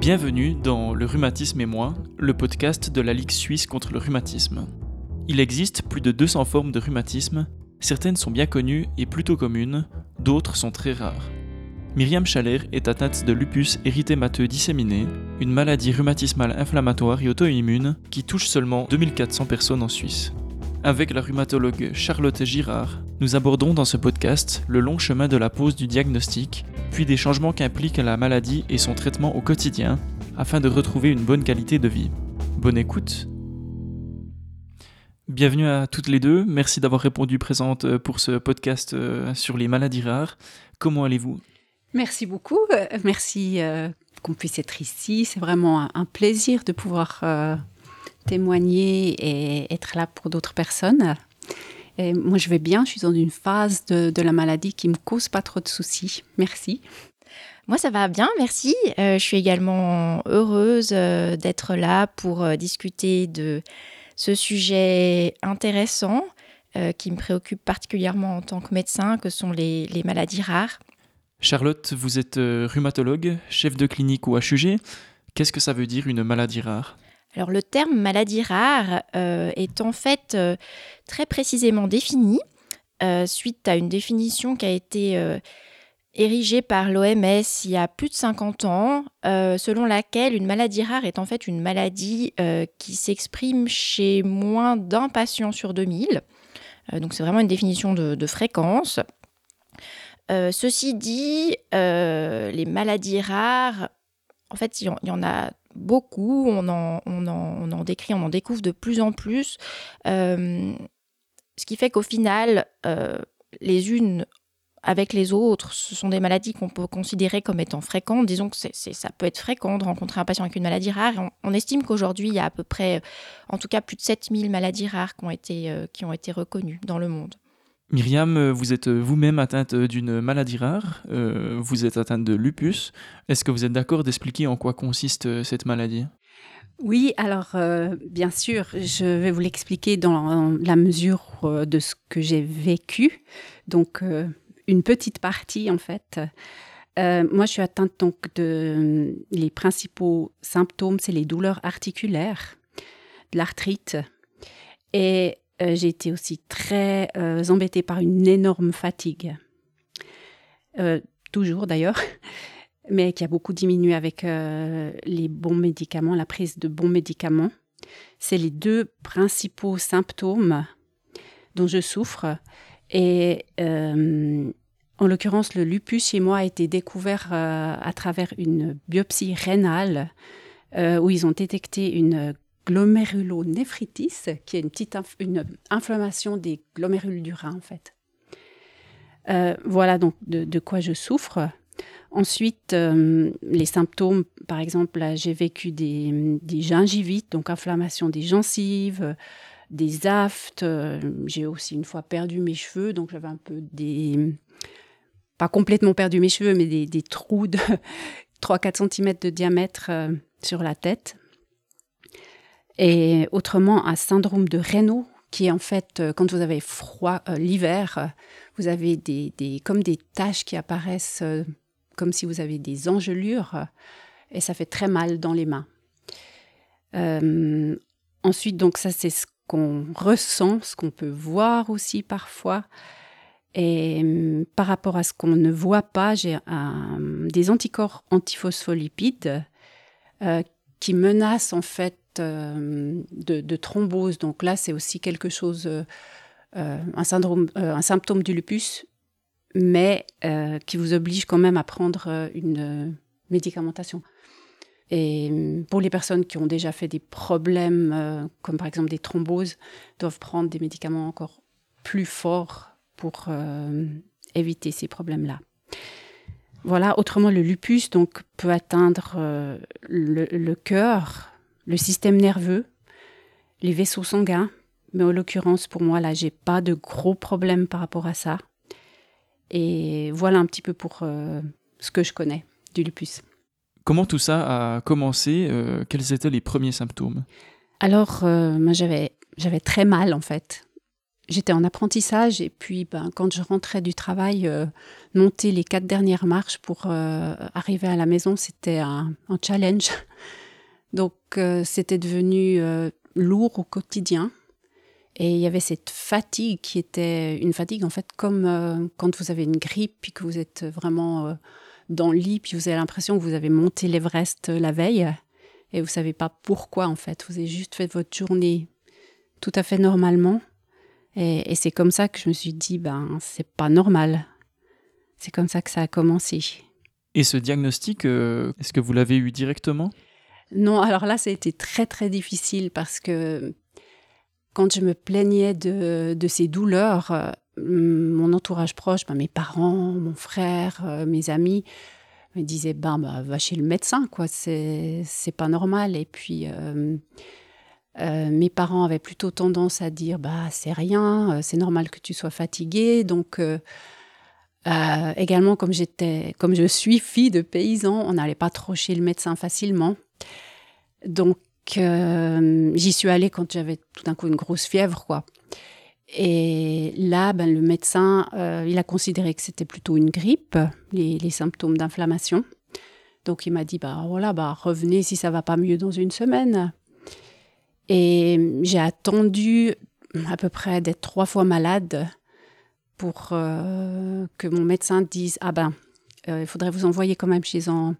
Bienvenue dans Le rhumatisme et moi, le podcast de la Ligue suisse contre le rhumatisme. Il existe plus de 200 formes de rhumatisme, certaines sont bien connues et plutôt communes, d'autres sont très rares. Myriam Chaler est atteinte de lupus érythémateux disséminé, une maladie rhumatismale inflammatoire et auto-immune qui touche seulement 2400 personnes en Suisse. Avec la rhumatologue Charlotte Girard, nous abordons dans ce podcast le long chemin de la pose du diagnostic, puis des changements qu'implique la maladie et son traitement au quotidien, afin de retrouver une bonne qualité de vie. Bonne écoute. Bienvenue à toutes les deux, merci d'avoir répondu présente pour ce podcast euh, sur les maladies rares. Comment allez-vous? Merci beaucoup, euh, merci euh, qu'on puisse être ici, c'est vraiment un plaisir de pouvoir témoigner et être là pour d'autres personnes. Et moi, je vais bien. Je suis dans une phase de, la maladie qui me cause pas trop de soucis. Merci. Moi, ça va bien, merci. Euh, je suis également heureuse euh, d'être là pour euh, discuter de ce sujet intéressant qui me préoccupe particulièrement en tant que médecin, que sont les, les maladies rares. Charlotte, vous êtes rhumatologue, chef de clinique ou HUG. Qu'est-ce que ça veut dire une maladie rare? Alors le terme maladie rare euh, est en fait euh, très précisément défini euh, suite à une définition qui a été érigée par l'OMS il y a plus de 50 ans, selon laquelle une maladie rare est en fait une maladie qui s'exprime chez moins d'un patient sur 2000. donc c'est vraiment une définition de, de fréquence. ceci dit, les maladies rares, en fait, il y en a beaucoup, on en, on, en, décrit, on en découvre de plus en plus. Euh, ce qui fait qu'au final, euh, les unes avec les autres, ce sont des maladies qu'on peut considérer comme étant fréquentes. Disons que ça peut être fréquent de rencontrer un patient avec une maladie rare. On, estime qu'aujourd'hui, il y a à peu près, en tout cas, plus de 7000 maladies rares qui ont été, euh, qui ont été reconnues dans le monde. Myriam, euh, vous êtes euh, vous-même atteinte euh, d'une maladie rare, vous êtes atteinte de lupus. Est-ce que vous êtes d'accord d'expliquer en quoi consiste cette maladie? Oui, alors bien sûr, je vais vous l'expliquer dans la mesure de ce que j'ai vécu. Donc une petite partie en fait. moi, je suis atteinte donc de les principaux symptômes, c'est les douleurs articulaires, de l'arthrite et euh, j'ai été aussi très euh, embêtée par une énorme fatigue. Euh, toujours d'ailleurs, mais qui a beaucoup diminué avec les bons médicaments, la prise de bons médicaments. C'est les deux principaux symptômes dont je souffre. Et en l'occurrence, le lupus chez moi a été découvert à travers une biopsie rénale où ils ont détecté une glomérulonéphritis, qui est une petite une inflammation des glomérules du rein en fait. Euh, voilà donc de, quoi je souffre. Ensuite, euh, les symptômes, par exemple, j'ai vécu des, gingivites, donc inflammation des gencives, des aftes. Euh, j'ai aussi une fois perdu mes cheveux, donc j'avais un peu des. Pas complètement perdu mes cheveux, mais des, des trous de 3-4 cm de diamètre sur la tête. Et autrement, un syndrome de Raynaud, qui est en fait, euh, quand vous avez froid euh, l'hiver, euh, vous avez des, comme des taches qui apparaissent comme si vous avez des engelures, et ça fait très mal dans les mains. ensuite, donc ça, c'est ce qu'on ressent, ce qu'on peut voir aussi parfois. Et par rapport à ce qu'on ne voit pas, j'ai des anticorps antiphospholipides qui menacent en fait euh, de, thrombose. Donc là, c'est aussi quelque chose, euh, euh, un, syndrome, un symptôme du lupus, mais qui vous oblige quand même à prendre une médicamentation. Et pour les personnes qui ont déjà fait des problèmes, comme par exemple des thromboses, doivent prendre des médicaments encore plus forts pour éviter ces problèmes-là. Voilà, autrement, le lupus donc, peut atteindre le, le cœur, le système nerveux, les vaisseaux sanguins. Mais en l'occurrence, pour moi, là, j'ai pas de gros problèmes par rapport à ça. Et voilà un petit peu pour euh, ce que je connais du lupus. Comment tout ça a commencé euh, Quels étaient les premiers symptômes? Alors, euh, moi, j'avais, j'avais très mal, en fait. j'étais en apprentissage et puis ben, quand je rentrais du travail, monter les quatre dernières marches pour arriver à la maison, c'était un, challenge. Donc c'était devenu lourd au quotidien. Et il y avait cette fatigue qui était une fatigue en fait comme quand vous avez une grippe puis que vous êtes vraiment dans le lit puis vous avez l'impression que vous avez monté l'Everest la veille et vous savez pas pourquoi en fait. Vous avez juste fait votre journée tout à fait normalement. Et, c'est comme ça que je me suis dit, ben, c'est pas normal. C'est comme ça que ça a commencé. Et ce diagnostic, euh, est-ce que vous l'avez eu directement? Non, alors là, ça a été très très difficile parce que quand je me plaignais de, de ces douleurs, euh, mon entourage proche, ben, mes parents, mon frère, euh, mes amis, me disaient ben, bah, va chez le médecin, quoi, c'est pas normal. Et puis. Euh, mes parents avaient plutôt tendance à dire bah c'est rien, c'est normal que tu sois fatiguée. Donc également comme j'étais, comme je suis fille de paysan, on n'allait pas trop chez le médecin facilement. Donc j'y suis allée quand j'avais tout d'un coup une grosse fièvre quoi. Et là, ben, le médecin, il a considéré que c'était plutôt une grippe, les, symptômes d'inflammation. Donc il m'a dit bah voilà bah revenez si ça va pas mieux dans une semaine. Et j'ai attendu à peu près d'être trois fois malade pour euh, que mon médecin dise Ah ben, euh, il faudrait vous envoyer quand même chez un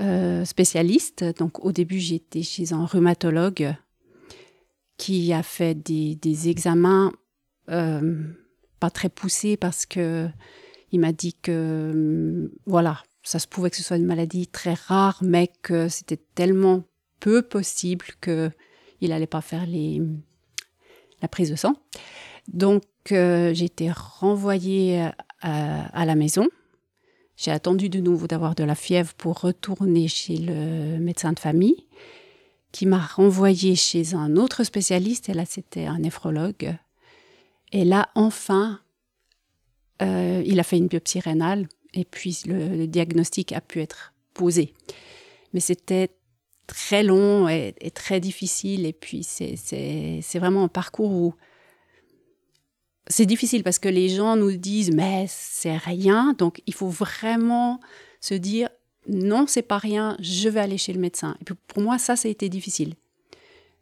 euh, spécialiste. Donc au début, j'étais chez un rhumatologue qui a fait des, des examens pas très poussés parce que il m'a dit que voilà, ça se pouvait que ce soit une maladie très rare, mais que c'était tellement peu possible que il n'allait pas faire les, la prise de sang. Donc, euh, j'ai été renvoyée euh, à, la maison. J'ai attendu de nouveau d'avoir de la fièvre pour retourner chez le médecin de famille, qui m'a renvoyée chez un autre spécialiste, et là c'était un néphrologue. Et là, enfin, euh, il a fait une biopsie rénale, et puis le diagnostic a pu être posé. Mais c'était très long et, très difficile. Et puis, c'est vraiment un parcours où c'est difficile parce que les gens nous disent, mais c'est rien. Donc, il faut vraiment se dire, non, c'est pas rien, je vais aller chez le médecin. Et puis, pour moi, ça, ça a été difficile.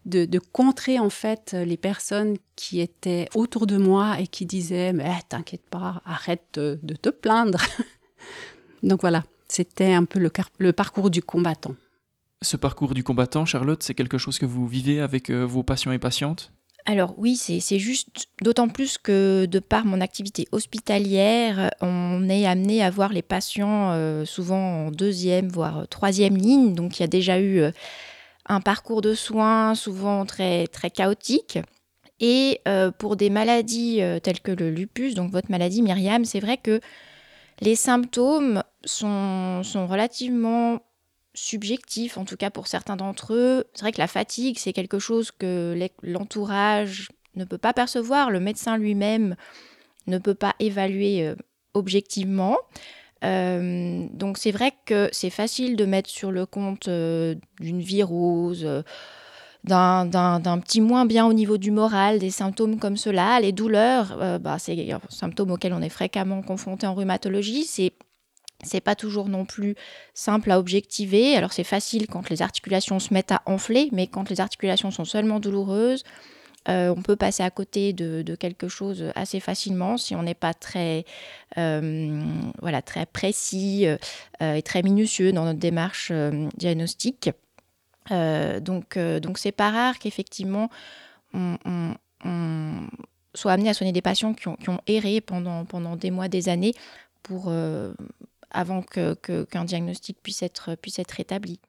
De, contrer, en fait, les personnes qui étaient autour de moi et qui disaient, mais t'inquiète pas, arrête de, te plaindre. Donc, voilà, c'était un peu le parcours du combattant. Ce parcours du combattant, Charlotte, c'est quelque chose que vous vivez avec euh, vos patients et patientes? Alors oui, c'est juste d'autant plus que de par mon activité hospitalière, on est amené à voir les patients euh, souvent en deuxième, voire troisième ligne. Donc il y a déjà eu euh, un parcours de soins souvent très, très chaotique. Et pour des maladies telles que le lupus, donc votre maladie Myriam, c'est vrai que les symptômes sont, sont relativement subjectif, en tout cas pour certains d'entre eux. C'est vrai que la fatigue, c'est quelque chose que l'entourage ne peut pas percevoir, le médecin lui-même ne peut pas évaluer euh, objectivement. Euh, donc c'est vrai que c'est facile de mettre sur le compte euh, d'une virose, d'un petit moins bien au niveau du moral, des symptômes comme cela. Les douleurs, bah, c'est un symptôme auquel on est fréquemment confronté en rhumatologie. C'est c'est pas toujours non plus simple à objectiver. Alors c'est facile quand les articulations se mettent à enfler, mais quand les articulations sont seulement douloureuses, euh, on peut passer à côté de, quelque chose assez facilement si on n'est pas très, euh, voilà, très précis euh, et très minutieux dans notre démarche diagnostique. donc donc c'est pas rare qu'effectivement on, soit amené à soigner des patients qui ont, erré pendant, pendant des mois, des années pour, avant qu'un que, diagnostic puisse être, puisse être établi.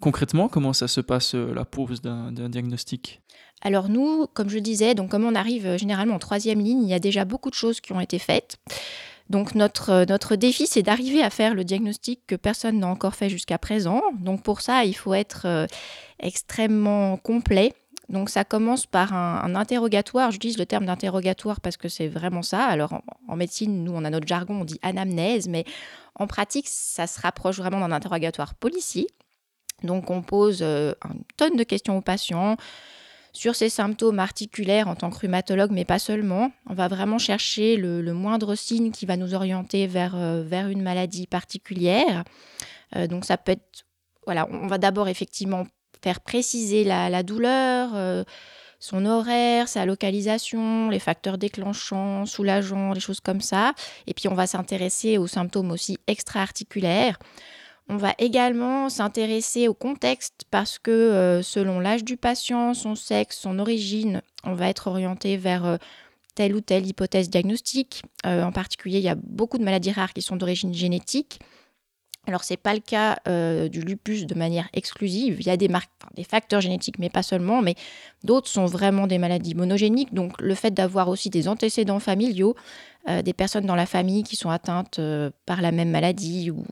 Concrètement, comment ça se passe euh, la pose d'un diagnostic? Alors nous, comme je disais, donc comme on arrive euh, généralement en troisième ligne, il y a déjà beaucoup de choses qui ont été faites. Donc notre, euh, notre défi, c'est d'arriver à faire le diagnostic que personne n'a encore fait jusqu'à présent. Donc pour ça, il faut être extrêmement complet donc ça commence par un, interrogatoire. J'utilise le terme d'interrogatoire parce que c'est vraiment ça. Alors en, médecine, nous, on a notre jargon, on dit anamnèse, mais en pratique, ça se rapproche vraiment d'un interrogatoire policier. Donc on pose euh, une tonne de questions aux patients sur ces symptômes articulaires en tant que rhumatologue, mais pas seulement. On va vraiment chercher le, moindre signe qui va nous orienter vers, euh, vers une maladie particulière. Euh, donc ça peut être, voilà, on va d'abord effectivement faire préciser la, douleur, euh, son horaire, sa localisation, les facteurs déclenchants, soulageants, les choses comme ça. Et puis on va s'intéresser aux symptômes aussi extra-articulaires. On va également s'intéresser au contexte parce que euh, selon l'âge du patient, son sexe, son origine, on va être orienté vers euh, telle ou telle hypothèse diagnostique. Euh, en particulier, il y a beaucoup de maladies rares qui sont d'origine génétique. Alors, ce n'est pas le cas du lupus de manière exclusive. Il y a des, des facteurs génétiques, mais pas seulement. Mais d'autres sont vraiment des maladies monogéniques. Donc, le fait d'avoir aussi des antécédents familiaux, des personnes dans la famille qui sont atteintes par la même maladie ou,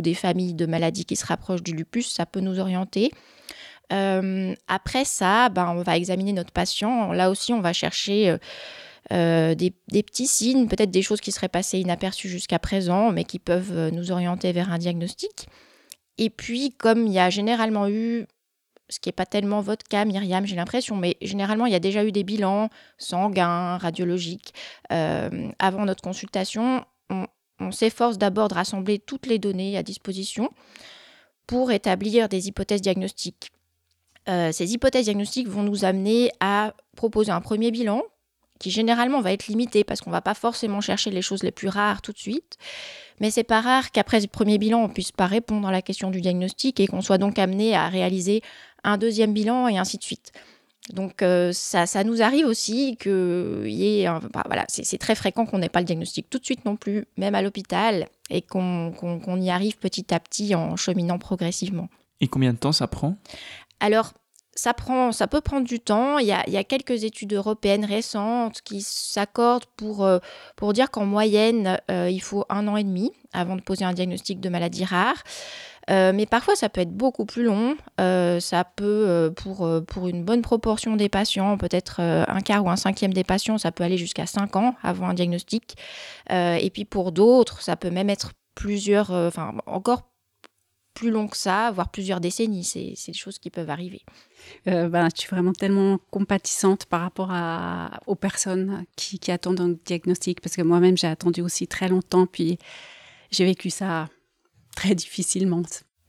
des familles de maladies qui se rapprochent du lupus, ça peut nous orienter. Euh, après ça, ben, on va examiner notre patient. Là aussi, on va chercher euh, euh, des, petits signes, peut-être des choses qui seraient passées inaperçues jusqu'à présent, mais qui peuvent nous orienter vers un diagnostic. Et puis, comme il y a généralement eu, ce qui n'est pas tellement votre cas, Myriam, j'ai l'impression, mais généralement, il y a déjà eu des bilans sanguins, radiologiques. avant notre consultation, on, s'efforce d'abord de rassembler toutes les données à disposition pour établir des hypothèses diagnostiques. Euh, ces hypothèses diagnostiques vont nous amener à proposer un premier bilan qui généralement va être limité parce qu'on va pas forcément chercher les choses les plus rares tout de suite. Mais c'est pas rare qu'après ce premier bilan, on puisse pas répondre à la question du diagnostic et qu'on soit donc amené à réaliser un deuxième bilan et ainsi de suite. Donc euh, ça, ça, nous arrive aussi que y ait bah, voilà, c'est très fréquent qu'on n'ait pas le diagnostic tout de suite non plus, même à l'hôpital, et qu'on y arrive petit à petit en cheminant progressivement. Et combien de temps ça prend? Alors, ça, prend, ça peut prendre du temps. Il y a, quelques études européennes récentes qui s'accordent pour, euh, pour dire qu'en moyenne, euh, il faut un an et demi avant de poser un diagnostic de maladie rare. Euh, mais parfois, ça peut être beaucoup plus long. Ça peut, pour, pour une bonne proportion des patients, peut-être un quart ou un cinquième des patients, ça peut aller jusqu'à 5 ans avant un diagnostic. et puis pour d'autres, ça peut même être plusieurs, enfin encore plus long que ça, voire plusieurs décennies. C'est des choses qui peuvent arriver. Ben, je suis vraiment tellement compatissante par rapport aux personnes qui, attendent un diagnostic, parce que moi-même, j'ai attendu aussi très longtemps, puis j'ai vécu ça très difficilement.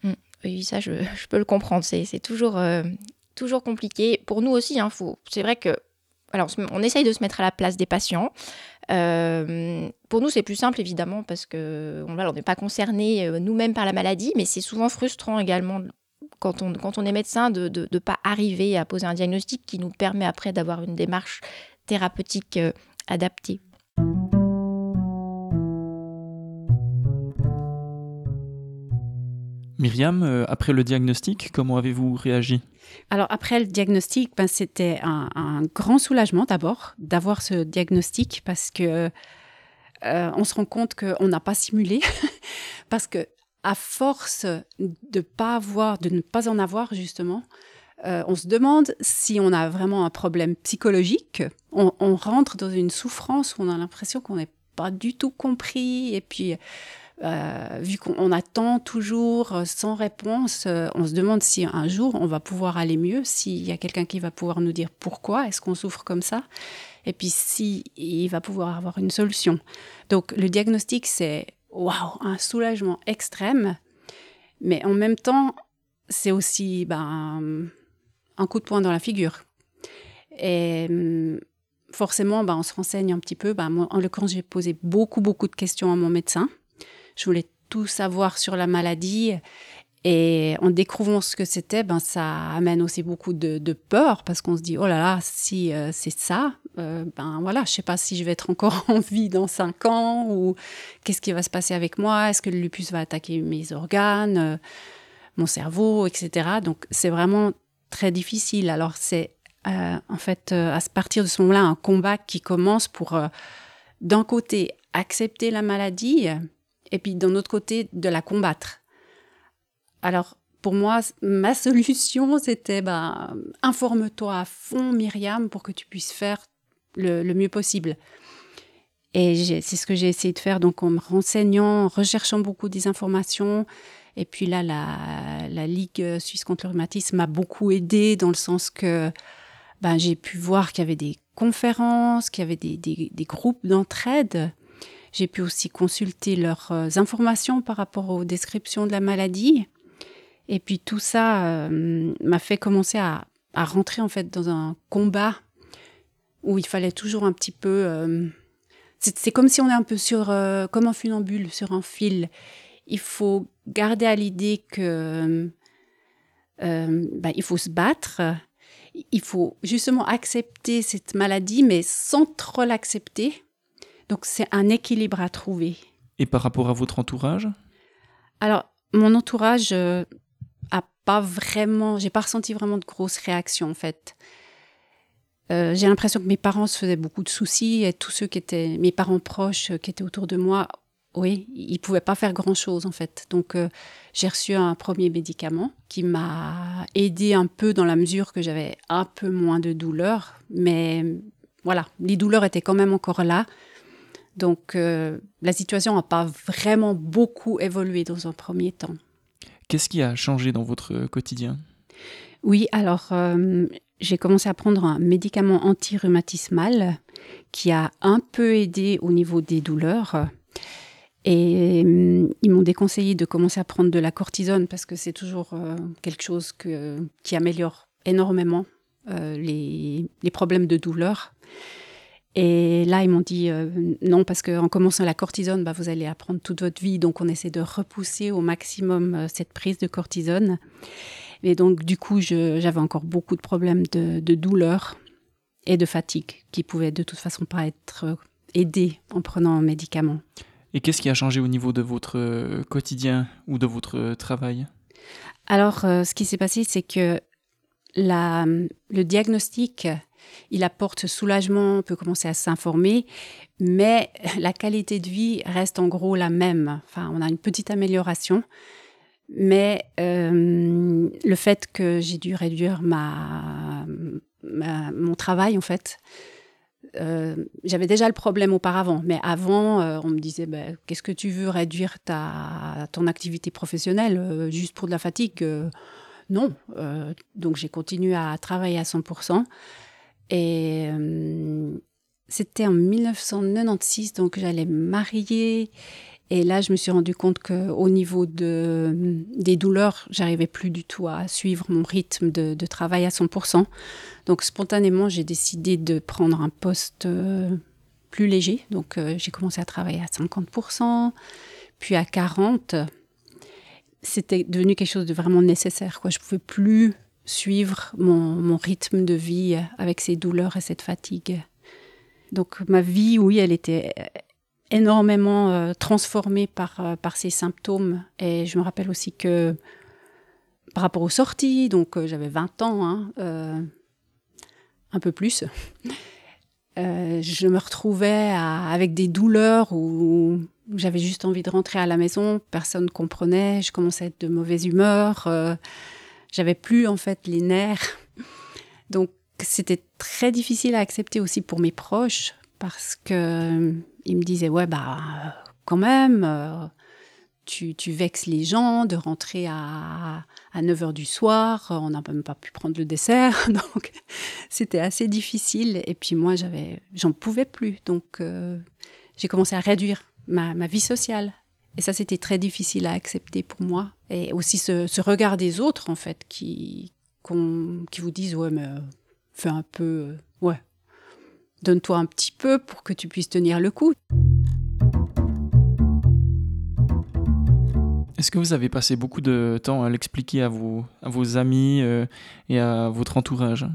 Mm. Oui, ça, je, peux le comprendre. C'est toujours, euh, toujours compliqué. Pour nous aussi, hein, c'est vrai que alors, on essaye de se mettre à la place des patients. Euh, pour nous, c'est plus simple, évidemment, parce que on n'est pas concerné euh, nous-mêmes par la maladie, mais c'est souvent frustrant également quand on, quand on est médecin de ne pas arriver à poser un diagnostic qui nous permet après d'avoir une démarche thérapeutique adaptée. Myriam, euh, après le diagnostic, comment avez-vous réagi? Alors après le diagnostic, ben, c'était un, grand soulagement d'abord d'avoir ce diagnostic parce que euh, on se rend compte qu'on n'a pas simulé parce que à force de pas avoir, de ne pas en avoir justement, euh, on se demande si on a vraiment un problème psychologique. On, rentre dans une souffrance où on a l'impression qu'on n'est pas du tout compris et puis euh, vu qu'on attend toujours euh, sans réponse, on se demande si un jour on va pouvoir aller mieux, s'il y a quelqu'un qui va pouvoir nous dire pourquoi est-ce qu'on souffre comme ça, et puis si va pouvoir avoir une solution. Donc le diagnostic, c'est waouh, un soulagement extrême, mais en même temps, c'est aussi ben, un coup de poing dans la figure. Et hum, forcément, ben, on se renseigne un petit peu. Ben, moi, en l'occurrence, j'ai posé beaucoup, beaucoup de questions à mon médecin. Je voulais tout savoir sur la maladie. Et en découvrant ce que c'était, ben, ça amène aussi beaucoup de, peur parce qu'on se dit, oh là là, si euh, c'est ça, euh, ben voilà, je sais pas si je vais être encore en vie dans cinq ans ou qu'est-ce qui va se passer avec moi, est-ce que le lupus va attaquer mes organes, euh, mon cerveau, etc. Donc c'est vraiment très difficile. Alors c'est en fait à partir de ce moment-là un combat qui commence pour d'un côté accepter la maladie et puis d'un autre côté, de la combattre. Alors, pour moi, ma solution, c'était ben, informe-toi à fond, Myriam, pour que tu puisses faire le, mieux possible. Et c'est ce que j'ai essayé de faire, donc en me renseignant, en recherchant beaucoup des informations. Et puis là, la, Ligue suisse contre le rhumatisme m'a beaucoup aidé dans le sens que ben, j'ai pu voir qu'il y avait des conférences, qu'il y avait des, des, groupes d'entraide. J'ai pu aussi consulter leurs euh, informations par rapport aux descriptions de la maladie. Et puis tout ça euh, m'a fait commencer à, à, rentrer en fait dans un combat où il fallait toujours un petit peu. Euh, c'est comme si on est un peu sur, comme un funambule, sur un fil. Il faut garder à l'idée que ben, il faut se battre, il faut justement accepter cette maladie, mais sans trop l'accepter. Donc c'est un équilibre à trouver. Et par rapport à votre entourage? Alors, mon entourage euh, pas vraiment, j'ai pas ressenti vraiment de grosses réactions en fait. Euh, j'ai l'impression que mes parents se faisaient beaucoup de soucis et tous ceux qui étaient mes parents proches euh, qui étaient autour de moi oui, il pouvait pas faire grand-chose en fait. Donc euh, j'ai reçu un premier médicament qui m'a aidé un peu dans la mesure que j'avais un peu moins de douleurs, mais voilà, les douleurs étaient quand même encore là. Donc la situation n'a pas vraiment beaucoup évolué dans un premier temps. Qu'est-ce qui a changé dans votre quotidien? Oui, alors euh, j'ai commencé à prendre un médicament anti-rhumatismal qui a un peu aidé au niveau des douleurs. Et hum, ils m'ont déconseillé de commencer à prendre de la cortisone parce que c'est toujours euh, quelque chose qui améliore énormément euh, les, les, problèmes de douleur. Et là, ils m'ont dit euh, non, parce qu'en commençant la cortisone, bah, vous allez apprendre toute votre vie. Donc, on essaie de repousser au maximum cette prise de cortisone. Et donc, du coup, j'avais encore beaucoup de problèmes de, de, douleur et de fatigue qui pouvaient de toute façon pas être aidés en prenant un médicament. Et qu'est-ce qui a changé au niveau de votre euh, quotidien ou de votre euh, travail? Alors, euh, ce qui s'est passé, c'est que la, le diagnostic, il apporte soulagement, on peut commencer à s'informer, mais la qualité de vie reste en gros la même. Enfin, on a une petite amélioration, mais le fait que j'ai dû réduire ma, mon travail, en fait, euh, j'avais déjà le problème auparavant, mais avant, euh, on me disait bah, Qu'est-ce que tu veux réduire ta, ton activité professionnelle euh, juste pour de la fatigue Non. donc j'ai continué à travailler à 100%. Et c'était en 1996, donc j'allais marier. Et là, je me suis rendu compte qu'au niveau de, des douleurs, j'arrivais plus du tout à suivre mon rythme de, travail à 100%. Donc spontanément, j'ai décidé de prendre un poste euh, plus léger. Donc euh, j'ai commencé à travailler à 50%, puis à 40%. C'était devenu quelque chose de vraiment nécessaire. Je ne pouvais plus suivre mon, mon, rythme de vie avec ces douleurs et cette fatigue. Donc ma vie, oui, elle était énormément euh, transformée par, par ces symptômes. Et je me rappelle aussi que par rapport aux sorties, donc j'avais 20 ans, hein, un peu plus. Euh, je me retrouvais avec des douleurs où j'avais juste envie de rentrer à la maison, personne ne comprenait, je commençais à être de mauvaise humeur, euh, j'avais plus en fait les nerfs. Donc c'était très difficile à accepter aussi pour mes proches parce que euh, ils me disaient ouais bah quand même tu, tu, vexes les gens de rentrer à, à 9h du soir, on n'a même pas pu prendre le dessert, donc c'était assez difficile. Et puis moi, j'avais, j'en pouvais plus, donc euh, j'ai commencé à réduire ma, ma, vie sociale. Et ça, c'était très difficile à accepter pour moi. Et aussi ce, regard des autres, en fait, qui, qui vous disent, ouais, mais euh, fais un peu, euh, ouais, donne-toi un petit peu pour que tu puisses tenir le coup. Est-ce que vous avez passé beaucoup de temps à l'expliquer à vos, à vos amis euh, et à votre entourage?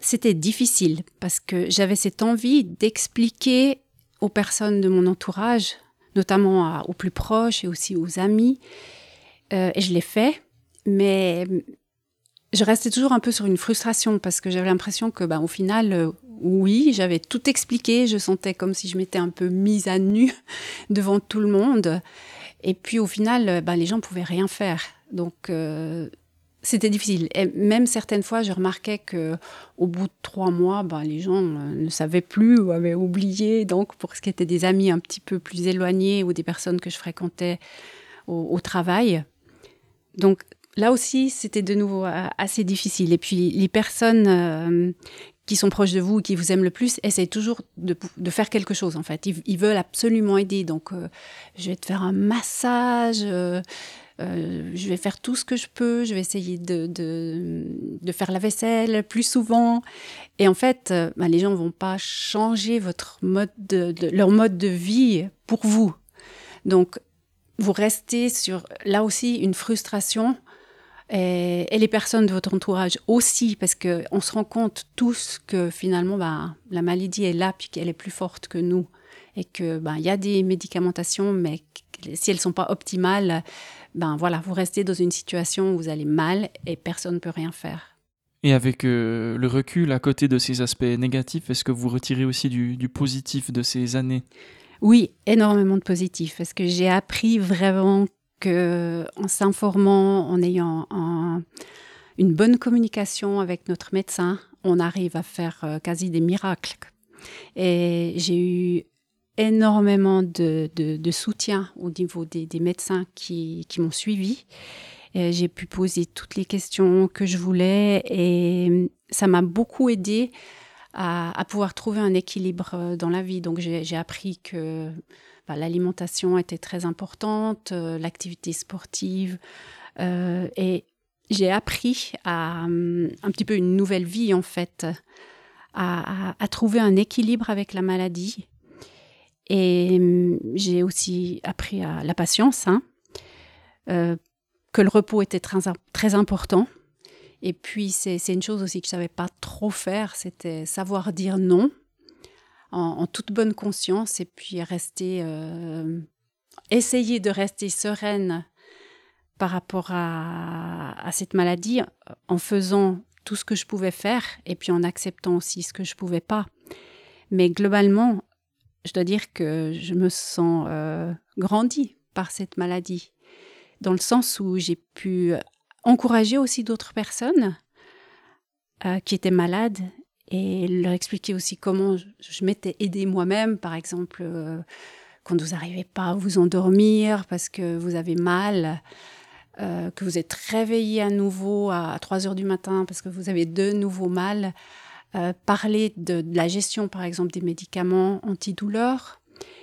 C'était difficile parce que j'avais cette envie d'expliquer aux personnes de mon entourage, notamment aux plus proches et aussi aux amis. Euh, et je l'ai fait, mais je restais toujours un peu sur une frustration parce que j'avais l'impression que, ben, au final, euh, oui, j'avais tout expliqué. Je sentais comme si je m'étais un peu mise à nu devant tout le monde. Et puis au final, euh, bah, les gens pouvaient rien faire. Donc c'était difficile. Et même certaines fois, je remarquais que au bout de trois mois, bah, les gens euh, ne savaient plus ou avaient oublié. Donc pour ce qui était des amis un petit peu plus éloignés ou des personnes que je fréquentais au, travail. Donc là aussi, c'était de nouveau assez difficile. Et puis les personnes qui sont proches de vous, qui vous aiment le plus, essayent toujours de, faire quelque chose en fait. Ils, veulent absolument aider. Donc, euh, je vais te faire un massage. Euh, euh, je vais faire tout ce que je peux, je vais essayer de, faire la vaisselle plus souvent. Et en fait, bah, les gens ne vont pas changer votre mode de, leur mode de vie pour vous. Donc, vous restez sur, là aussi, une frustration et, les personnes de votre entourage aussi, parce qu'on se rend compte tous que finalement, bah, la maladie est là, puis qu'elle est plus forte que nous. Et que il y a des médicamentations, mais si elles ne sont pas optimales, ben voilà, vous restez dans une situation où vous allez mal et personne ne peut rien faire. Et avec euh, le recul à côté de ces aspects négatifs, est-ce que vous retirez aussi du, du positif de ces années? Oui, énormément de positif, parce que j'ai appris vraiment que en s'informant, en ayant une bonne communication avec notre médecin, on arrive à faire euh, quasi des miracles. Et j'ai eu énormément de, soutien au niveau des, médecins qui, m'ont suivi. J'ai pu poser toutes les questions que je voulais et ça m'a beaucoup aidé à, pouvoir trouver un équilibre euh, dans la vie. Donc j'ai appris que bah, l'alimentation était très importante, euh, l'activité sportive. Euh, et j'ai appris à un petit peu une nouvelle vie, en fait, à, trouver un équilibre avec la maladie. Et hum, j'ai aussi appris à la patience, hein, euh, que le repos était très, très important. Et puis, c'est une chose aussi que je ne savais pas trop faire, c'était savoir dire non en, toute bonne conscience et puis rester, euh, essayer de rester sereine par rapport à, cette maladie en faisant tout ce que je pouvais faire et puis en acceptant aussi ce que je pouvais pas. Mais globalement, je dois dire que je me sens euh, grandie par cette maladie, dans le sens où j'ai pu encourager aussi d'autres personnes euh, qui étaient malades et leur expliquer aussi comment je, m'étais aidée moi-même, par exemple, euh, quand vous n'arrivez pas à vous endormir parce que vous avez mal, euh, que vous êtes réveillé à nouveau à 3 heures du matin parce que vous avez de nouveau mal. Euh, parler de, la gestion, par exemple, des médicaments antidouleurs,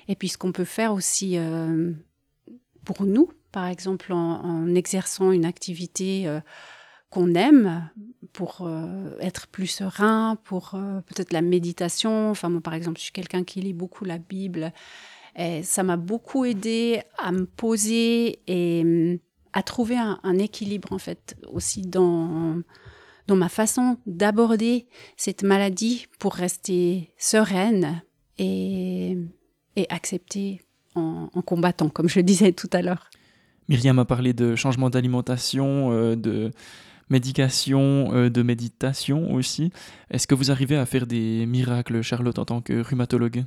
et puis ce qu'on peut faire aussi pour nous, par exemple, en, exerçant une activité qu'on aime pour euh, être plus serein, pour euh, peut-être la méditation. Enfin, moi, par exemple, je suis quelqu'un qui lit beaucoup la Bible. Et ça m'a beaucoup aidé à me poser et mm, à trouver un, équilibre, en fait, aussi dans, dans ma façon d'aborder cette maladie pour rester sereine et, et accepter en, combattant, comme je le disais tout à l'heure. Myriam a parlé de changement d'alimentation, euh, de médication, euh, de méditation aussi. Est-ce que vous arrivez à faire des miracles, Charlotte, en tant que rhumatologue?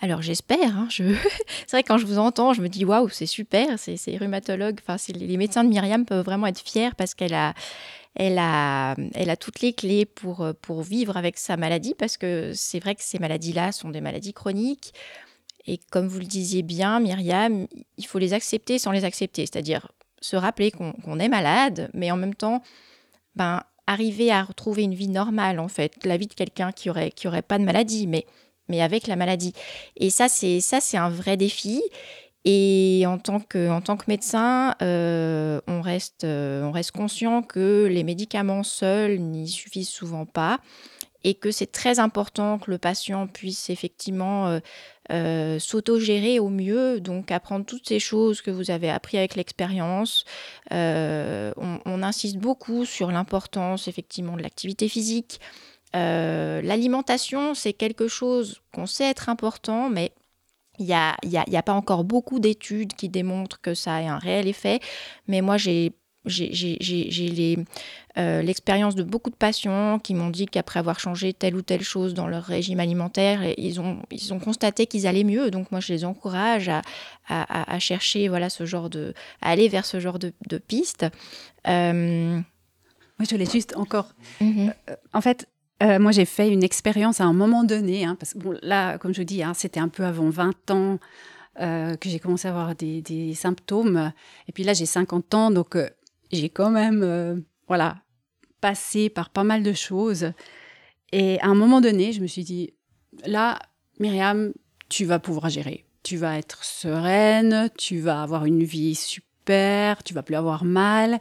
Alors j'espère. Hein, je... c'est vrai quand je vous entends, je me dis waouh, c'est super, c'est rhumatologue. Enfin, les médecins de Myriam peuvent vraiment être fiers parce qu'elle a elle a, elle a toutes les clés pour, pour vivre avec sa maladie, parce que c'est vrai que ces maladies-là sont des maladies chroniques. Et comme vous le disiez bien, Myriam, il faut les accepter sans les accepter, c'est-à-dire se rappeler qu'on est malade, mais en même temps ben, arriver à retrouver une vie normale, en fait, la vie de quelqu'un qui aurait, qui aurait pas de maladie, mais, mais avec la maladie. Et ça, c'est ça, c'est un vrai défi. Et en tant que, tant que médecin, euh, on, reste, euh, on reste conscient que les médicaments seuls n'y suffisent souvent pas et que c'est très important que le patient puisse effectivement euh, euh, s'autogérer au mieux, donc apprendre toutes ces choses que vous avez appris avec l'expérience. Euh, on, insiste beaucoup sur l'importance effectivement de l'activité physique. L'alimentation, c'est quelque chose qu'on sait être important, mais il n'y a, y a, y a, pas encore beaucoup d'études qui démontrent que ça a un réel effet. Mais moi, j'ai j'ai euh, l'expérience de beaucoup de patients qui m'ont dit qu'après avoir changé telle ou telle chose dans leur régime alimentaire, ils ont, ils ont constaté qu'ils allaient mieux. Donc moi, je les encourage à, à, chercher voilà, ce genre de, à aller vers ce genre de, de pistes. Euh... Moi, je voulais juste encore. Mhm. Euh, en fait, euh, moi, j'ai fait une expérience à un moment donné, hein, parce que là, comme je dis, hein, c'était un peu avant 20 ans. que j'ai commencé à avoir des, symptômes. Et puis là, j'ai 50 ans, donc j'ai quand même, euh, voilà, passé par pas mal de choses. Et à un moment donné, je me suis dit, là, Myriam, tu vas pouvoir gérer. Tu vas être sereine, tu vas avoir une vie super, tu vas plus avoir mal.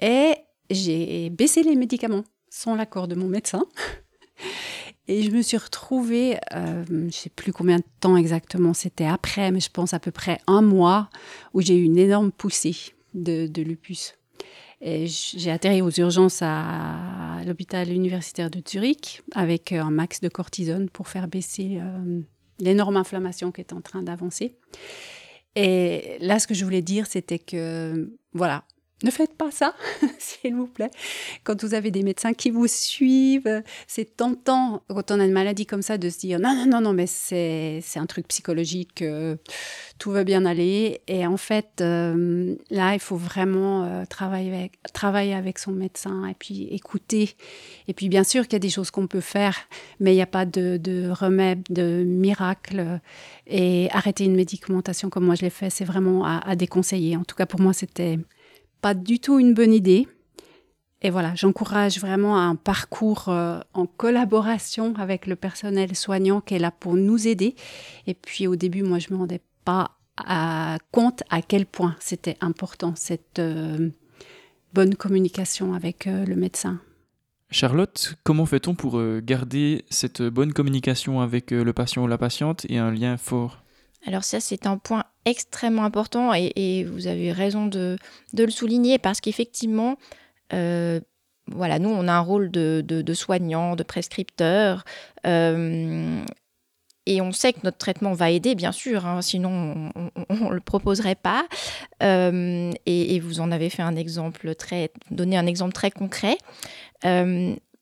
Et j'ai baissé les médicaments sans l'accord de mon médecin. Et je me suis retrouvée, euh, je ne sais plus combien de temps exactement c'était après, mais je pense à peu près un mois, où j'ai eu une énorme poussée de, lupus. Et j'ai atterri aux urgences à l'hôpital universitaire de Zurich avec un max de cortisone pour faire baisser euh, l'énorme inflammation qui est en train d'avancer. Et là, ce que je voulais dire, c'était que, voilà, ne faites pas ça, s'il vous plaît. Quand vous avez des médecins qui vous suivent, c'est tentant, quand on a une maladie comme ça, de se dire non, non, non, non, mais c'est un truc psychologique, euh, tout va bien aller. Et en fait, euh, là, il faut vraiment euh, travailler, avec, travailler avec son médecin et puis écouter. Et puis, bien sûr qu'il y a des choses qu'on peut faire, mais il n'y a pas de, de, remède, de miracle. Et arrêter une médicamentation comme moi je l'ai fait, c'est vraiment à déconseiller. En tout cas, pour moi, c'était pas du tout une bonne idée. Et voilà, j'encourage vraiment un parcours euh, en collaboration avec le personnel soignant qui est là pour nous aider. Et puis au début, moi, je me rendais pas à compte à quel point c'était important cette euh, bonne communication avec euh, le médecin. Charlotte, comment fait-on pour garder cette bonne communication avec le patient ou la patiente et un lien fort? Alors ça, c'est un point extrêmement important et, vous avez raison de, le souligner parce qu'effectivement, euh, voilà, nous, on a un rôle de, soignant, de prescripteur. Euh, et on sait que notre traitement va aider, bien sûr, hein, sinon on ne le proposerait pas. Euh, et, vous en avez fait un exemple très, donné un exemple très concret.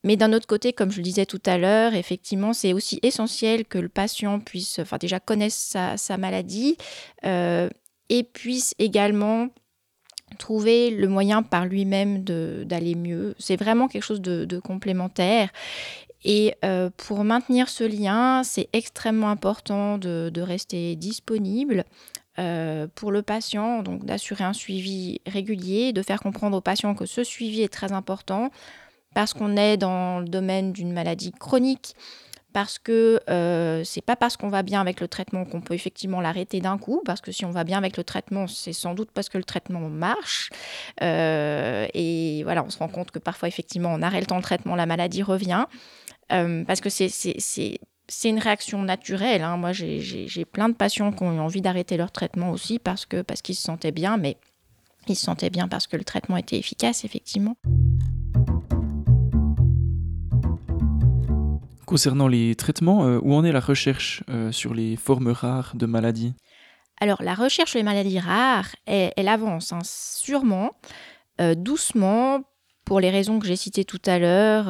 Mais d'un autre côté, comme je le disais tout à l'heure, effectivement, c'est aussi essentiel que le patient puisse, enfin déjà connaisse sa, maladie euh, et puisse également trouver le moyen par lui-même d'aller mieux. C'est vraiment quelque chose de, complémentaire. Et euh, pour maintenir ce lien, c'est extrêmement important de, rester disponible. Euh, pour le patient, donc d'assurer un suivi régulier, de faire comprendre au patient que ce suivi est très important, parce qu'on est dans le domaine d'une maladie chronique, parce que euh, c'est pas parce qu'on va bien avec le traitement qu'on peut effectivement l'arrêter d'un coup, parce que si on va bien avec le traitement, c'est sans doute parce que le traitement marche. Euh, et voilà, on se rend compte que parfois, effectivement, en arrêtant le traitement, la maladie revient, euh, parce que c'est c'est une réaction naturelle. Hein. Moi, j'ai plein de patients qui ont eu envie d'arrêter leur traitement aussi parce que parce qu'ils se sentaient bien, mais ils se sentaient bien parce que le traitement était efficace, effectivement. Concernant les traitements, euh, où en est la recherche euh, sur les formes rares de maladies? Alors, la recherche sur les maladies rares, elle, avance hein, sûrement, euh, doucement, pour les raisons que j'ai citées tout à l'heure,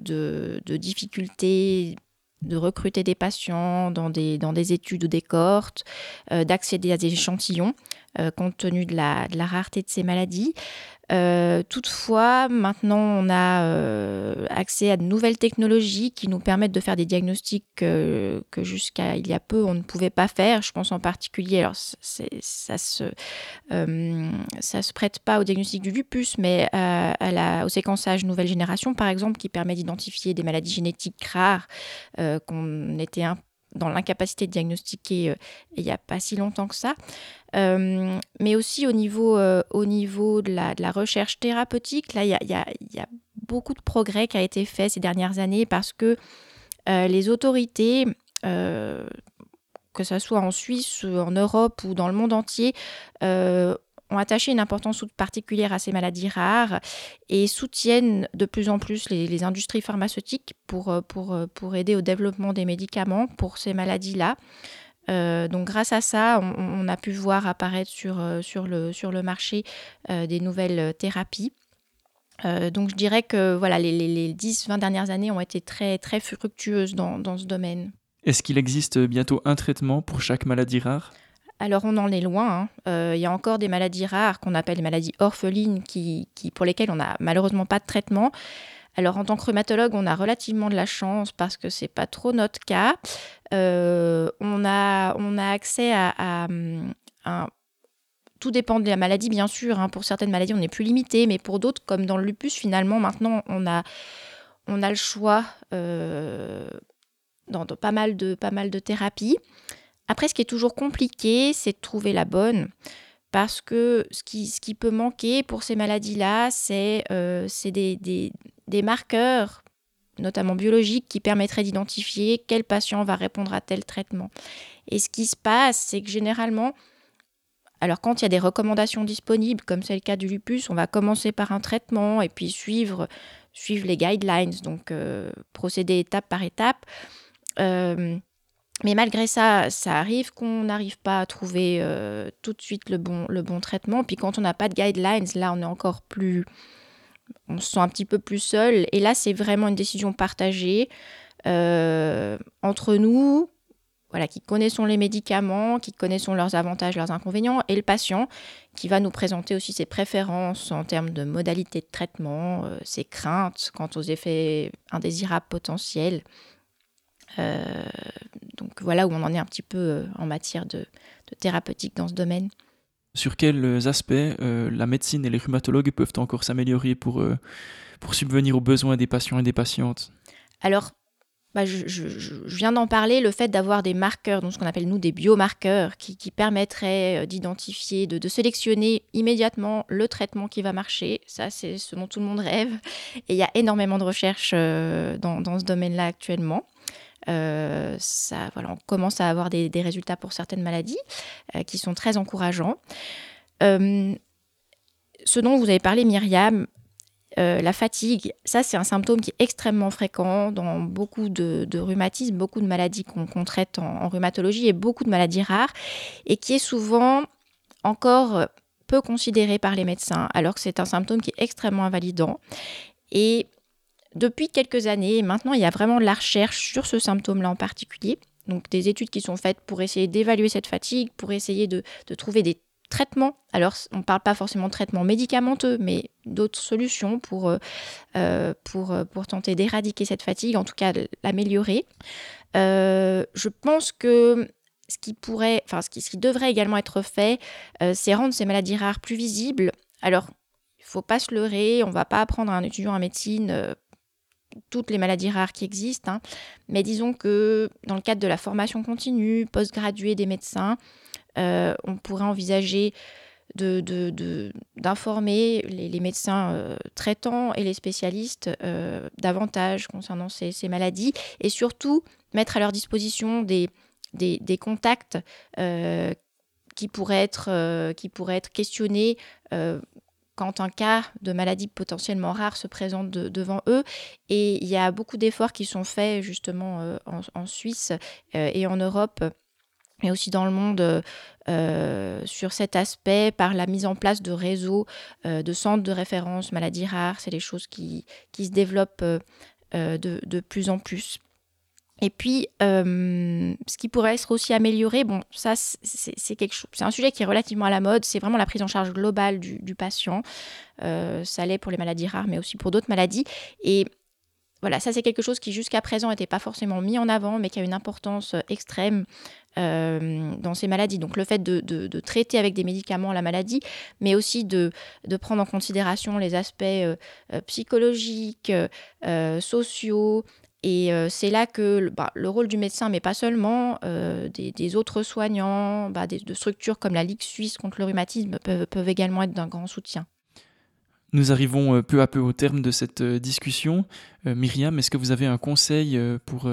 de, difficultés de recruter des patients dans des, dans des études ou des cohortes, d'accéder à des échantillons, compte tenu de la, de la, rareté de ces maladies. Euh, toutefois, maintenant, on a euh, accès à de nouvelles technologies qui nous permettent de faire des diagnostics que jusqu'à il y a peu, on ne pouvait pas faire. Je pense en particulier, alors ça se, euh, se prête pas au diagnostic du lupus, mais au séquençage nouvelle génération, par exemple, qui permet d'identifier des maladies génétiques rares qu'on était dans l'incapacité de diagnostiquer euh, il n'y a pas si longtemps que ça, euh, mais aussi au niveau, euh, au niveau de, la, recherche thérapeutique. Là, il y a, y, y a, beaucoup de progrès qui a été fait ces dernières années parce que les autorités, que ce soit en Suisse, en Europe ou dans le monde entier, ont attaché une importance particulière à ces maladies rares et soutiennent de plus en plus les, industries pharmaceutiques pour, euh, pour, euh, pour aider au développement des médicaments pour ces maladies-là. Euh, donc grâce à ça, on, a pu voir apparaître sur, sur, le, sur le marché des nouvelles thérapies. donc je dirais que voilà, les, les, 10-20 dernières années ont été très, très fructueuses dans, dans ce domaine. Est-ce qu'il existe bientôt un traitement pour chaque maladie rare? Alors on en est loin. Hein. Euh, il y a encore des maladies rares qu'on appelle les maladies orphelines qui, pour lesquelles on n'a malheureusement pas de traitement. Alors en tant que rhumatologue, on a relativement de la chance parce que c'est pas trop notre cas. Euh, on, a, accès à, tout dépend de la maladie, bien sûr. Hein. Pour certaines maladies, on est plus limité, mais pour d'autres, comme dans le lupus, finalement, maintenant, on a, le choix dans, pas, mal de, pas mal de thérapies. Après, ce qui est toujours compliqué, c'est de trouver la bonne. Parce que ce qui, peut manquer pour ces maladies-là, c'est des, des, marqueurs notamment biologiques, qui permettraient d'identifier quel patient va répondre à tel traitement. Et ce qui se passe, c'est que généralement, alors quand il y a des recommandations disponibles, comme c'est le cas du lupus, on va commencer par un traitement et puis suivre, suivre les guidelines, donc euh, procéder étape par étape. Euh, mais malgré ça, ça arrive qu'on n'arrive pas à trouver euh, tout de suite le bon, le bon traitement. Puis quand on n'a pas de guidelines, là, on est encore plus... On se sent un petit peu plus seul. Et là, c'est vraiment une décision partagée entre nous, voilà, qui connaissons les médicaments, qui connaissons leurs avantages, leurs inconvénients, et le patient qui va nous présenter aussi ses préférences en termes de modalité de traitement, euh, ses craintes quant aux effets indésirables potentiels. Euh, donc voilà où on en est un petit peu euh, en matière de, thérapeutique dans ce domaine. Sur quels aspects la médecine et les rhumatologues peuvent encore s'améliorer pour, pour subvenir aux besoins des patients et des patientes? Alors, bah, je, viens d'en parler, le fait d'avoir des marqueurs, donc ce qu'on appelle nous des biomarqueurs, qui, permettraient euh, d'identifier, de, sélectionner immédiatement le traitement qui va marcher, ça c'est ce dont tout le monde rêve. Et il y a énormément de recherches euh, dans, ce domaine-là actuellement. Euh, on commence à avoir des, résultats pour certaines maladies qui sont très encourageants. ce dont vous avez parlé, Myriam, euh, la fatigue, ça c'est un symptôme qui est extrêmement fréquent dans beaucoup de, rhumatismes, beaucoup de maladies qu'on traite en, rhumatologie et beaucoup de maladies rares, et qui est souvent encore peu considéré par les médecins, alors que c'est un symptôme qui est extrêmement invalidant. Et depuis quelques années, maintenant, il y a vraiment de la recherche sur ce symptôme-là en particulier. Donc des études qui sont faites pour essayer d'évaluer cette fatigue, pour essayer de trouver des traitement. Alors, on ne parle pas forcément de traitement médicamenteux, mais d'autres solutions pour, euh, euh, pour, euh, pour tenter d'éradiquer cette fatigue, en tout cas l'améliorer. je pense que ce qui pourrait, enfin, ce qui, ce qui devrait également être fait, c'est rendre ces maladies rares plus visibles. Alors, il faut pas se leurrer, on va pas apprendre à un étudiant en médecine toutes les maladies rares qui existent, hein. mais disons que dans le cadre de la formation continue, post-graduée des médecins, euh, on pourrait envisager d'informer les, médecins euh, traitants et les spécialistes euh, davantage concernant ces, maladies et surtout mettre à leur disposition des, contacts qui pourraient être questionnés quand un cas de maladie potentiellement rare se présente devant eux. Et il y a beaucoup d'efforts qui sont faits justement en, Suisse et en Europe mais aussi dans le monde euh, euh, sur cet aspect par la mise en place de réseaux, euh, de centres de référence maladies rares. C'est des choses qui, se développent de, plus en plus. Et puis, ce qui pourrait être aussi amélioré, bon, ça, c'est quelque chose, c'est un sujet qui est relativement à la mode. C'est vraiment la prise en charge globale du, patient. ça l'est pour les maladies rares, mais aussi pour d'autres maladies. Et voilà, ça c'est quelque chose qui jusqu'à présent n'était pas forcément mis en avant, mais qui a une importance extrême euh, dans ces maladies. Donc le fait de, traiter avec des médicaments la maladie, mais aussi de, prendre en considération les aspects euh, euh, psychologiques, sociaux. Et c'est là que bah, le rôle du médecin, mais pas seulement, des, autres soignants, bah, des, de structures comme la Ligue suisse contre le rhumatisme peuvent également être d'un grand soutien. Nous arrivons euh, peu à peu au terme de cette euh, discussion. Euh, Myriam, est-ce que vous avez un conseil pour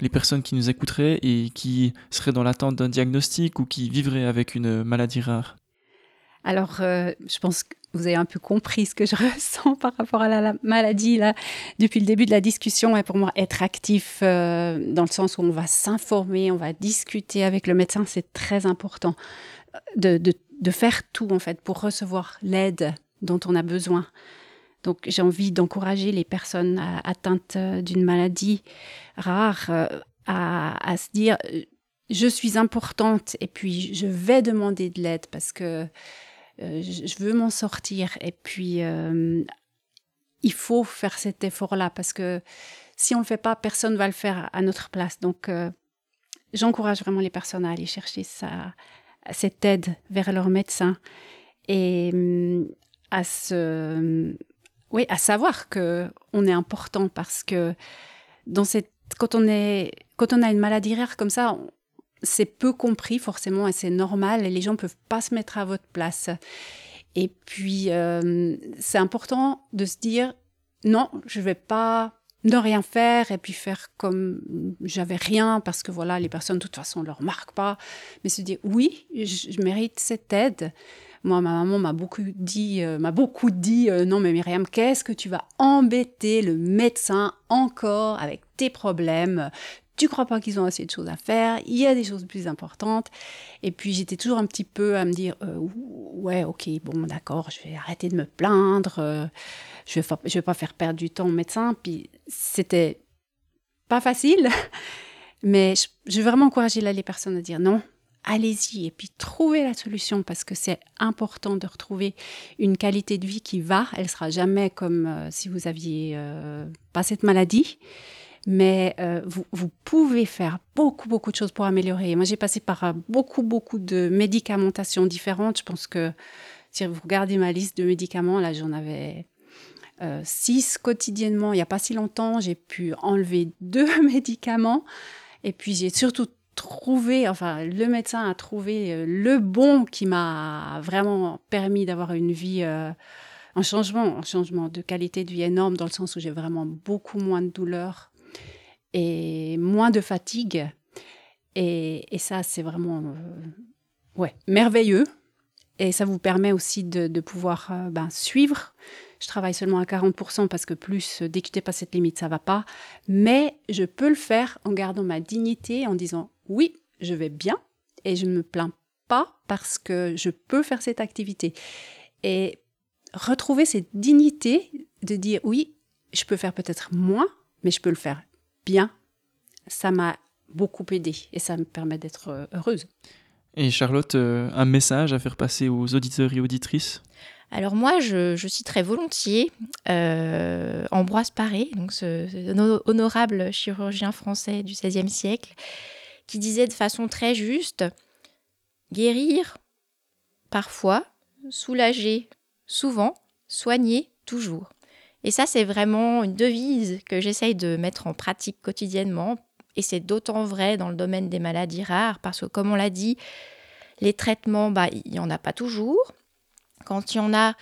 les personnes qui nous écouteraient et qui seraient dans l'attente d'un diagnostic ou qui vivraient avec une maladie rare? Alors, je pense que vous avez un peu compris ce que je ressens par rapport à la, maladie là depuis le début de la discussion. Pour moi, être actif dans le sens où on va s'informer, on va discuter avec le médecin, c'est très important de, de faire tout en fait pour recevoir l'aide dont on a besoin. Donc j'ai envie d'encourager les personnes atteintes euh, d'une maladie rare euh, à, se dire euh, je suis importante et puis je vais demander de l'aide parce que je veux m'en sortir et puis il faut faire cet effort-là parce que si on ne le fait pas, personne va le faire à notre place. Donc j'encourage vraiment les personnes à aller chercher cette aide vers leur médecin et hum, à se, oui, à savoir que on est important parce que quand on est, quand on a une maladie rare comme ça, c'est peu compris forcément et c'est normal les gens peuvent pas se mettre à votre place. Et puis euh, c'est important de se dire non, je vais pas ne rien faire et puis faire comme j'avais rien parce que voilà les personnes de toute façon ne le remarquent pas, mais se dire oui, je mérite cette aide. Moi, ma maman m'a beaucoup dit, euh, m'a beaucoup dit, euh, non mais Myriam, qu'est-ce que tu vas embêter le médecin encore avec tes problèmes? Tu crois pas qu'ils ont assez de choses à faire, il y a des choses plus importantes. Et puis j'étais toujours un petit peu à me dire, euh, ouais, ok, bon, d'accord, je vais arrêter de me plaindre, je vais, je vais pas faire perdre du temps au médecin. Puis c'était pas facile, mais je, je veux vraiment encourager là les personnes à dire non, allez-y et puis trouvez la solution parce que c'est important de retrouver une qualité de vie qui va. Elle sera jamais comme euh, si vous aviez euh, pas cette maladie, mais euh, vous, vous, pouvez faire beaucoup beaucoup de choses pour améliorer. Moi, j'ai passé par beaucoup beaucoup de médicamentations différentes. Je pense que si vous regardez ma liste de médicaments, là, j'en avais six quotidiennement. Il n'y a pas si longtemps, j'ai pu enlever deux médicaments. Et puis j'ai surtout trouvé, enfin, le médecin a trouvé euh, le bon qui m'a vraiment permis d'avoir une vie, euh, un changement, un changement de qualité de vie énorme dans le sens où j'ai vraiment beaucoup moins de douleur et moins de fatigue. Et, ça, c'est vraiment, euh, ouais, merveilleux. Et ça vous permet aussi de, pouvoir ben, suivre. Je travaille seulement à 40% parce que plus, dès que je dépasse cette limite, ça va pas. Mais je peux le faire en gardant ma dignité, en disant oui, je vais bien et je ne me plains pas parce que je peux faire cette activité. Et retrouver cette dignité de dire oui, je peux faire peut-être moins, mais je peux le faire bien, ça m'a beaucoup aidé et ça me permet d'être euh, heureuse. Et Charlotte, euh, un message à faire passer aux auditeurs et auditrices? Alors moi, je, je citerai volontiers euh, Ambroise Paré, donc ce, honorable chirurgien français du XVIe siècle, qui disait de façon très juste guérir parfois, soulager souvent, soigner toujours. Et ça, c'est vraiment une devise que j'essaye de mettre en pratique quotidiennement. Et c'est d'autant vrai dans le domaine des maladies rares, parce que comme on l'a dit, les traitements, bah, il n'y en a pas toujours. Quand il y en a,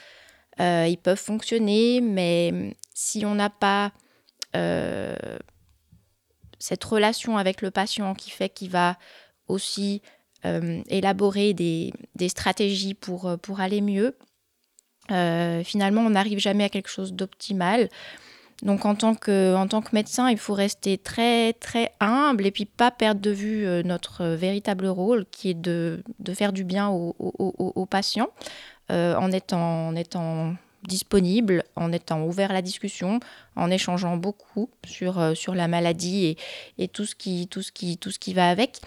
euh, ils peuvent fonctionner, mais si on n'a pas euh, cette relation avec le patient qui fait qu'il va aussi euh, élaborer des, stratégies pour, pour aller mieux, euh, finalement, on n'arrive jamais à quelque chose d'optimal. Donc en tant, que, tant que médecin, il faut rester très très humble et puis pas perdre de vue notre véritable rôle qui est de, faire du bien aux, patients en, étant, en étant disponible en étant ouvert à la discussion, en échangeant beaucoup sur, euh, sur la maladie et, et, tout, ce qui, tout, ce qui, tout ce qui va avec.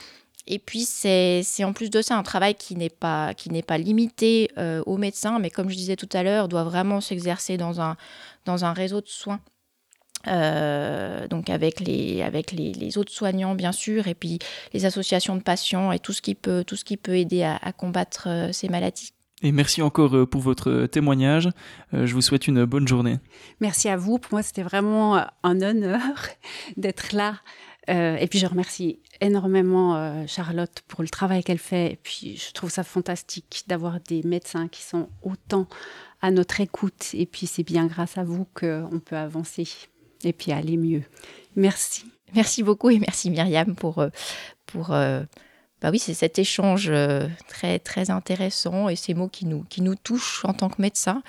Et puis, c'est en plus de ça un travail qui n'est pas, qui pas limité euh, aux médecins, mais comme je disais tout à l'heure, doit vraiment s'exercer dans un, dans un réseau de soins. Euh, donc avec, les, avec les, les, autres soignants bien sûr et puis les associations de patients et tout ce qui peut, tout ce qui peut aider à, à combattre ces maladies. Et merci encore euh, pour votre témoignage. Euh, je vous souhaite une bonne journée. Merci à vous. Pour moi, c'était vraiment euh, un honneur d'être là. et puis, je remercie énormément Charlotte pour le travail qu'elle fait. Et puis, je trouve ça fantastique d'avoir des médecins qui sont autant à notre écoute. Et puis, c'est bien grâce à vous qu'on peut avancer et puis aller mieux. Merci. Merci beaucoup et merci Myriam pour, pour bah oui, c'est cet échange euh, très, très intéressant et ces mots qui nous, qui nous touchent en tant que médecin.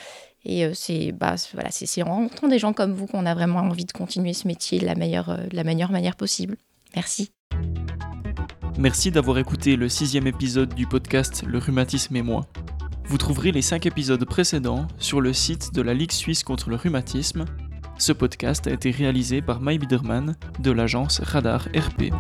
Et euh, c'est bah, voilà, en rencontrant des gens comme vous qu'on a vraiment envie de continuer ce métier de la meilleure, euh, de la meilleure manière possible. Merci. Merci d'avoir écouté le sixième épisode du podcast Le rhumatisme et moi. Vous trouverez les cinq épisodes précédents sur le site de la Ligue suisse contre le rhumatisme. Ce podcast a été réalisé par Mai Biderman de l'agence Radar RP.